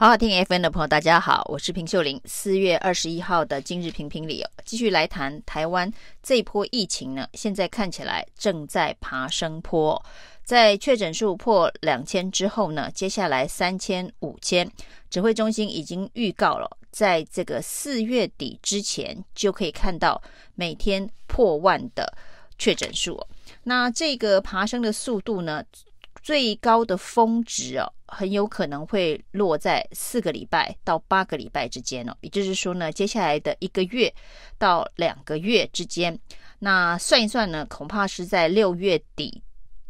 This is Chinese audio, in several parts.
好好听 FM 的朋友，大家好，我是平秀玲。四月二十一号的今日评评里哦，继续来谈台湾这一波疫情呢，现在看起来正在爬升坡，在确诊数破两千之后呢，接下来三千、五千，指挥中心已经预告了，在这个四月底之前就可以看到每天破万的确诊数。那这个爬升的速度呢，最高的峰值哦，很有可能会落在四个礼拜到八个礼拜之间哦。也就是说呢，接下来的一个月到两个月之间，那算一算呢，恐怕是在六月底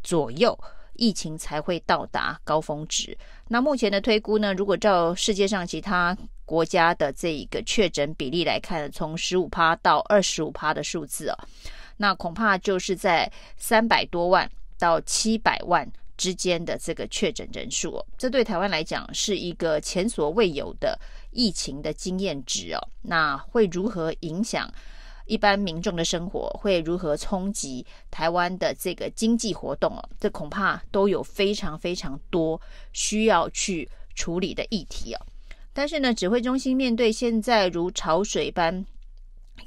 左右，疫情才会到达高峰值。那目前的推估呢，如果照世界上其他国家的这一个确诊比例来看，从十五趴到二十五趴的数字哦，那恐怕就是在三百多万到七百万。之间的这个确诊人数，这对台湾来讲是一个前所未有的疫情的经验值哦。那会如何影响一般民众的生活？会如何冲击台湾的这个经济活动哦？这恐怕都有非常非常多需要去处理的议题哦。但是呢，指挥中心面对现在如潮水般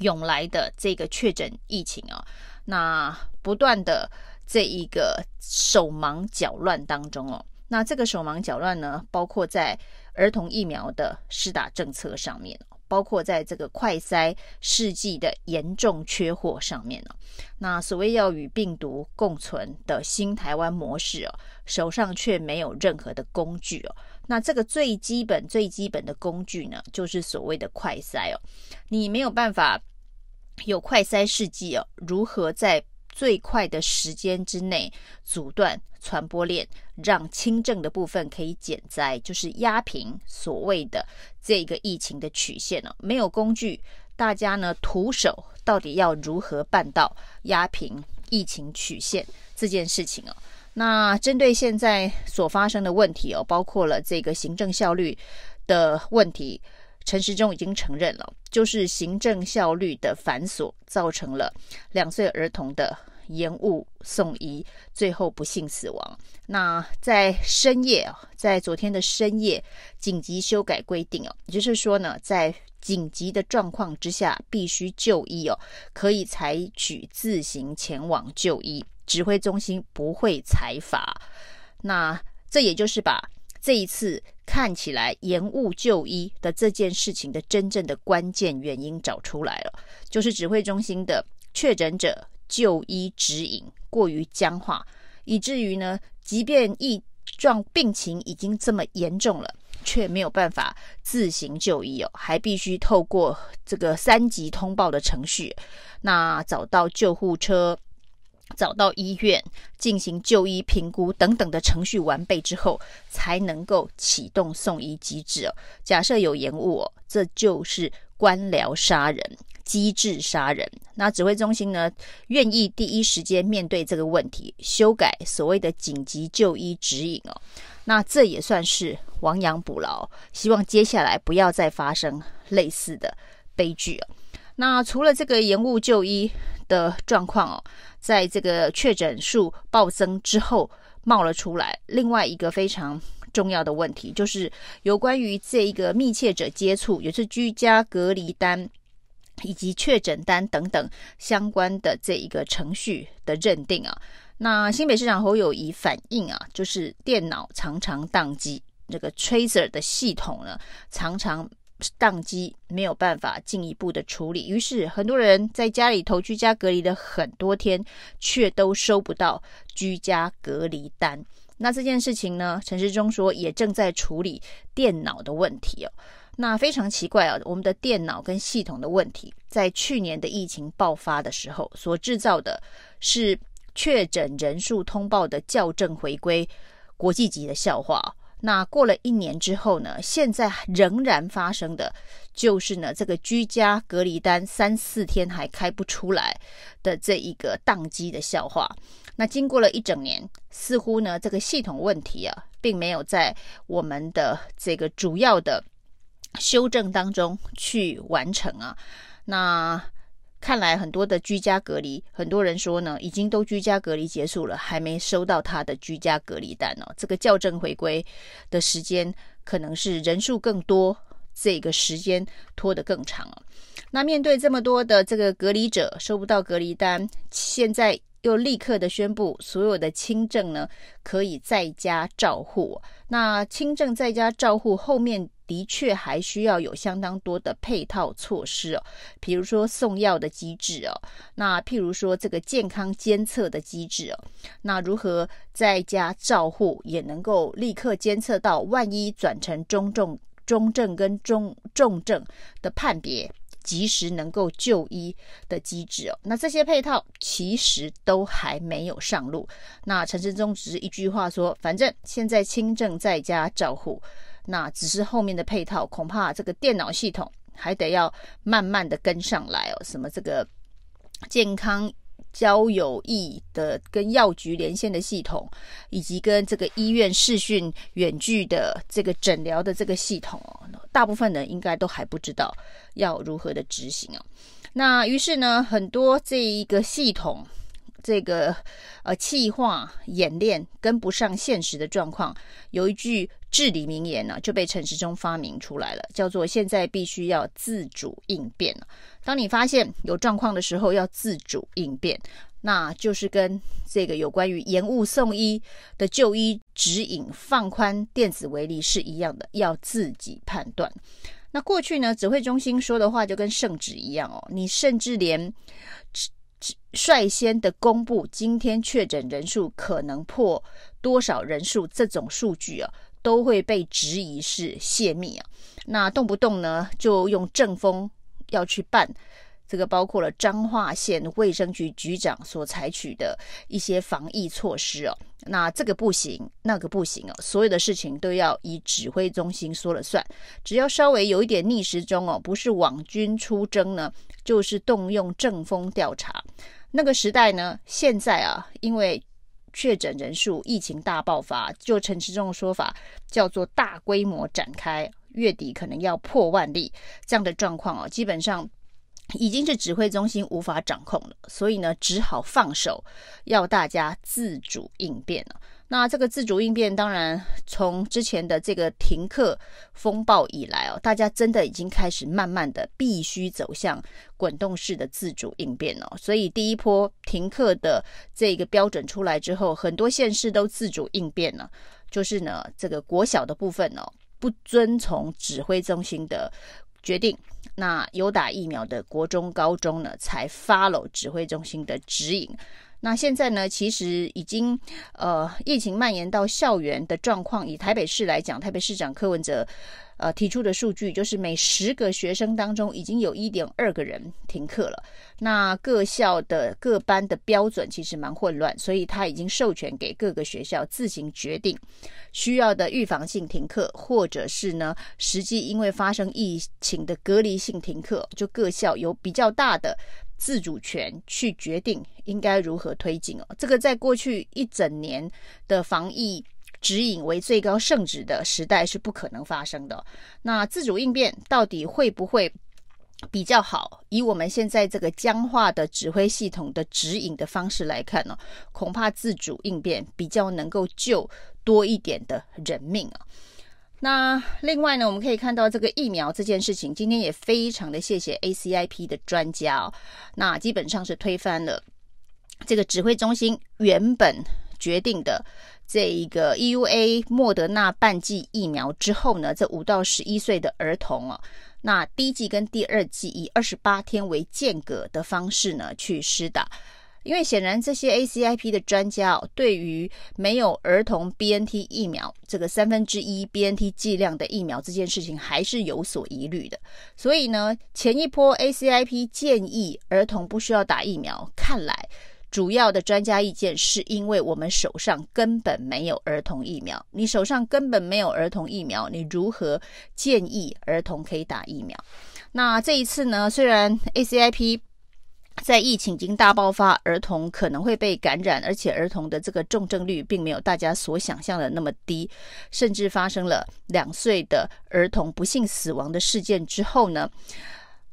涌来的这个确诊疫情啊，那不断的。这一个手忙脚乱当中哦，那这个手忙脚乱呢，包括在儿童疫苗的施打政策上面，包括在这个快筛试剂的严重缺货上面呢。那所谓要与病毒共存的新台湾模式哦，手上却没有任何的工具哦。那这个最基本最基本的工具呢，就是所谓的快筛哦。你没有办法有快筛试剂哦，如何在最快的时间之内阻断传播链，让轻症的部分可以减灾，就是压平所谓的这个疫情的曲线哦。没有工具，大家呢徒手到底要如何办到压平疫情曲线这件事情哦？那针对现在所发生的问题哦，包括了这个行政效率的问题。陈时中已经承认了，就是行政效率的繁琐造成了两岁儿童的延误送医，最后不幸死亡。那在深夜啊，在昨天的深夜紧急修改规定哦，也就是说呢，在紧急的状况之下必须就医哦，可以采取自行前往就医，指挥中心不会采罚。那这也就是把。这一次看起来延误就医的这件事情的真正的关键原因找出来了，就是指挥中心的确诊者就医指引过于僵化，以至于呢，即便疫状病情已经这么严重了，却没有办法自行就医哦，还必须透过这个三级通报的程序，那找到救护车。找到医院进行就医评估等等的程序完备之后，才能够启动送医机制哦。假设有延误哦，这就是官僚杀人、机制杀人。那指挥中心呢，愿意第一时间面对这个问题，修改所谓的紧急就医指引哦。那这也算是亡羊补牢，希望接下来不要再发生类似的悲剧哦。那除了这个延误就医的状况哦。在这个确诊数暴增之后冒了出来，另外一个非常重要的问题就是有关于这一个密切者接触，也是居家隔离单以及确诊单等等相关的这一个程序的认定啊。那新北市长侯友谊反映啊，就是电脑常常宕机，这个 Tracer 的系统呢常常。宕机没有办法进一步的处理，于是很多人在家里头居家隔离了很多天，却都收不到居家隔离单。那这件事情呢，陈时中说也正在处理电脑的问题哦。那非常奇怪啊，我们的电脑跟系统的问题，在去年的疫情爆发的时候所制造的是确诊人数通报的校正回归国际级的笑话。那过了一年之后呢，现在仍然发生的，就是呢这个居家隔离单三四天还开不出来的这一个宕机的笑话。那经过了一整年，似乎呢这个系统问题啊，并没有在我们的这个主要的修正当中去完成啊。那看来很多的居家隔离，很多人说呢，已经都居家隔离结束了，还没收到他的居家隔离单哦。这个校正回归的时间，可能是人数更多，这个时间拖得更长哦。那面对这么多的这个隔离者收不到隔离单，现在又立刻的宣布，所有的轻症呢可以在家照护。那轻症在家照护后面。的确还需要有相当多的配套措施哦，比如说送药的机制哦，那譬如说这个健康监测的机制哦，那如何在家照护也能够立刻监测到，万一转成中重、中症跟中重症的判别，及时能够就医的机制哦，那这些配套其实都还没有上路。那陈时中只是一句话说，反正现在轻症在家照护。那只是后面的配套，恐怕这个电脑系统还得要慢慢的跟上来哦。什么这个健康交友易的跟药局连线的系统，以及跟这个医院视讯远距的这个诊疗的这个系统哦，大部分人应该都还不知道要如何的执行哦。那于是呢，很多这一个系统。这个呃，气化演练跟不上现实的状况，有一句至理名言呢，就被陈时中发明出来了，叫做“现在必须要自主应变”。当你发现有状况的时候，要自主应变，那就是跟这个有关于延误送医的就医指引放宽电子围篱是一样的，要自己判断。那过去呢，指挥中心说的话就跟圣旨一样哦，你甚至连。率先的公布今天确诊人数可能破多少人数，这种数据啊，都会被质疑是泄密啊。那动不动呢，就用政风要去办。这个包括了彰化县卫生局局长所采取的一些防疫措施哦，那这个不行，那个不行哦，所有的事情都要以指挥中心说了算，只要稍微有一点逆时钟哦，不是网军出征呢，就是动用政风调查。那个时代呢，现在啊，因为确诊人数疫情大爆发，就陈时中的说法叫做大规模展开，月底可能要破万例这样的状况哦，基本上。已经是指挥中心无法掌控了，所以呢，只好放手，要大家自主应变了。那这个自主应变，当然从之前的这个停课风暴以来哦，大家真的已经开始慢慢的必须走向滚动式的自主应变了。所以第一波停课的这个标准出来之后，很多县市都自主应变了，就是呢，这个国小的部分哦，不遵从指挥中心的决定。那有打疫苗的国中、高中呢，才 follow 指挥中心的指引。那现在呢，其实已经呃，疫情蔓延到校园的状况，以台北市来讲，台北市长柯文哲。呃，提出的数据就是每十个学生当中已经有一点二个人停课了。那各校的各班的标准其实蛮混乱，所以他已经授权给各个学校自行决定需要的预防性停课，或者是呢，实际因为发生疫情的隔离性停课，就各校有比较大的自主权去决定应该如何推进哦。这个在过去一整年的防疫。指引为最高圣旨的时代是不可能发生的。那自主应变到底会不会比较好？以我们现在这个僵化的指挥系统的指引的方式来看呢，恐怕自主应变比较能够救多一点的人命啊。那另外呢，我们可以看到这个疫苗这件事情，今天也非常的谢谢 ACIP 的专家哦，那基本上是推翻了这个指挥中心原本决定的。这一个 EUA 莫德纳半剂疫苗之后呢，这五到十一岁的儿童哦，那第一剂跟第二剂以二十八天为间隔的方式呢去施打，因为显然这些 ACIP 的专家哦，对于没有儿童 BNT 疫苗这个三分之一 BNT 剂量的疫苗这件事情还是有所疑虑的，所以呢，前一波 ACIP 建议儿童不需要打疫苗，看来。主要的专家意见是因为我们手上根本没有儿童疫苗，你手上根本没有儿童疫苗，你如何建议儿童可以打疫苗？那这一次呢，虽然 ACIP 在疫情已经大爆发，儿童可能会被感染，而且儿童的这个重症率并没有大家所想象的那么低，甚至发生了两岁的儿童不幸死亡的事件之后呢，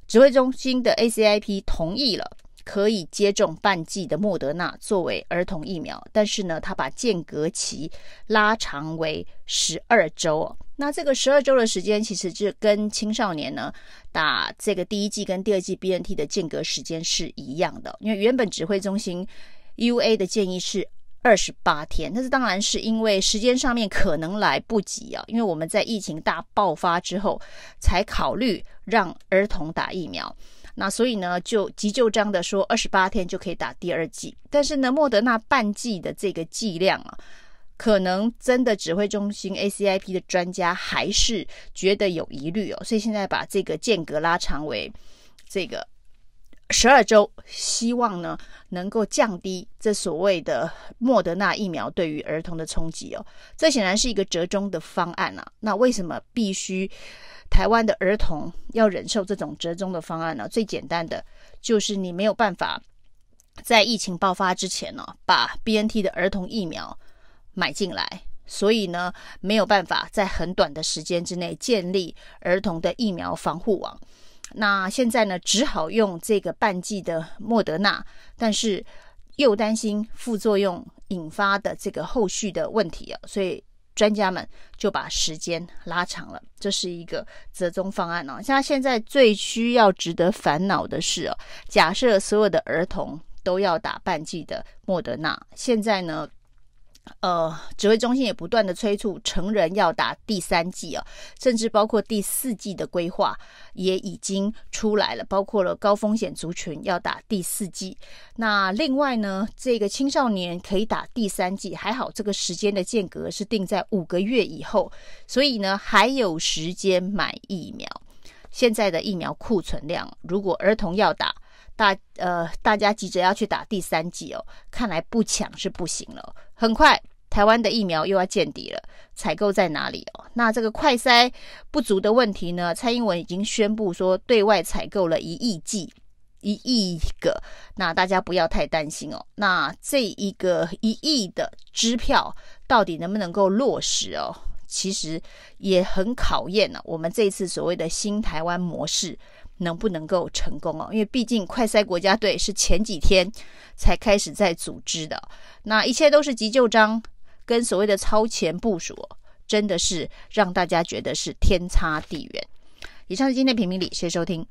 指挥中心的 ACIP 同意了。可以接种半剂的莫德纳作为儿童疫苗，但是呢，他把间隔期拉长为十二周。那这个十二周的时间，其实就跟青少年呢打这个第一剂跟第二剂 BNT 的间隔时间是一样的。因为原本指挥中心 UA 的建议是二十八天，但是当然是因为时间上面可能来不及啊，因为我们在疫情大爆发之后才考虑让儿童打疫苗。那所以呢，就急就章的说，二十八天就可以打第二剂。但是呢，莫德纳半剂的这个剂量啊，可能真的指挥中心 ACIP 的专家还是觉得有疑虑哦，所以现在把这个间隔拉长为这个十二周，希望呢能够降低这所谓的莫德纳疫苗对于儿童的冲击哦。这显然是一个折中的方案啊。那为什么必须？台湾的儿童要忍受这种折中的方案呢？最简单的就是你没有办法在疫情爆发之前呢，把 BNT 的儿童疫苗买进来，所以呢没有办法在很短的时间之内建立儿童的疫苗防护网。那现在呢，只好用这个半剂的莫德纳，但是又担心副作用引发的这个后续的问题啊，所以。专家们就把时间拉长了，这是一个折中方案哦。像现在最需要值得烦恼的是哦，假设所有的儿童都要打半剂的莫德纳，现在呢？呃，指挥中心也不断的催促成人要打第三剂啊，甚至包括第四剂的规划也已经出来了，包括了高风险族群要打第四剂。那另外呢，这个青少年可以打第三剂，还好这个时间的间隔是定在五个月以后，所以呢还有时间买疫苗。现在的疫苗库存量，如果儿童要打，大呃大家急着要去打第三剂哦，看来不抢是不行了。很快，台湾的疫苗又要见底了，采购在哪里哦？那这个快筛不足的问题呢？蔡英文已经宣布说，对外采购了一亿剂，一亿个，那大家不要太担心哦。那这一个一亿的支票到底能不能够落实哦？其实也很考验呢，我们这次所谓的新台湾模式。能不能够成功哦？因为毕竟快赛国家队是前几天才开始在组织的，那一切都是急救章，跟所谓的超前部署，真的是让大家觉得是天差地远。以上是今天评评理，谢谢收听。